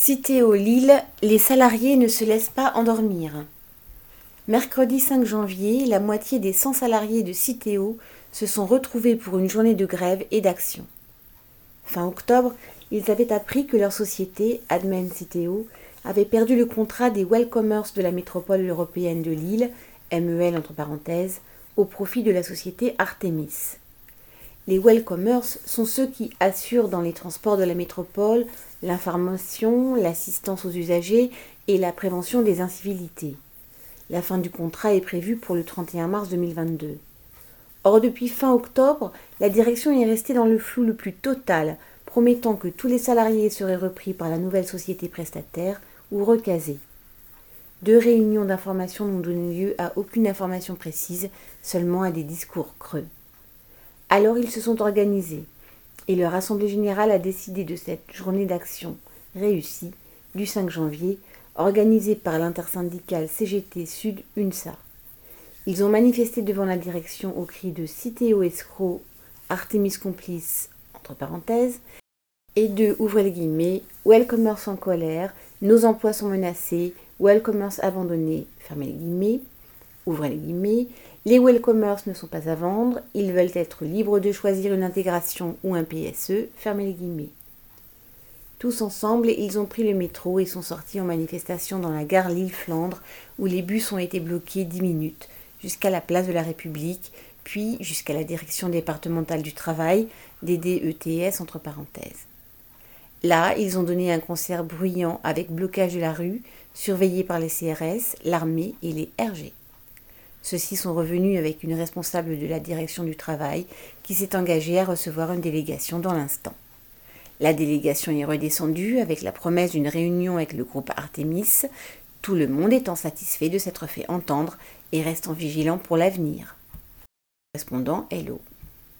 Cité Lille, les salariés ne se laissent pas endormir. Mercredi 5 janvier, la moitié des 100 salariés de Citeo se sont retrouvés pour une journée de grève et d'action. Fin octobre, ils avaient appris que leur société, Admen Citeo, avait perdu le contrat des Welcomers de la métropole européenne de Lille, MEL entre parenthèses, au profit de la société Artemis. Les welcomers sont ceux qui assurent dans les transports de la métropole l'information, l'assistance aux usagers et la prévention des incivilités. La fin du contrat est prévue pour le 31 mars 2022. Or, depuis fin octobre, la direction est restée dans le flou le plus total, promettant que tous les salariés seraient repris par la nouvelle société prestataire ou recasés. Deux réunions d'information n'ont donné lieu à aucune information précise, seulement à des discours creux. Alors ils se sont organisés et leur assemblée générale a décidé de cette journée d'action réussie du 5 janvier organisée par l'intersyndicale CGT Sud UNSA. Ils ont manifesté devant la direction au cri de Citéo escroc, Artemis complice, entre parenthèses, et de, ouvrez les guillemets, Welcomers en colère, nos emplois sont menacés, Welcomers abandonnés, fermez les guillemets, ouvrez les guillemets, les welcomers ne sont pas à vendre, ils veulent être libres de choisir une intégration ou un PSE, fermez les guillemets. Tous ensemble, ils ont pris le métro et sont sortis en manifestation dans la gare Lille-Flandre, où les bus ont été bloqués dix minutes, jusqu'à la place de la République, puis jusqu'à la direction départementale du travail, DDETS entre parenthèses. Là, ils ont donné un concert bruyant avec blocage de la rue, surveillé par les CRS, l'armée et les RG. Ceux-ci sont revenus avec une responsable de la direction du travail qui s'est engagée à recevoir une délégation dans l'instant. La délégation est redescendue avec la promesse d'une réunion avec le groupe Artemis, tout le monde étant satisfait de s'être fait entendre et restant vigilant pour l'avenir. Correspondant Hello.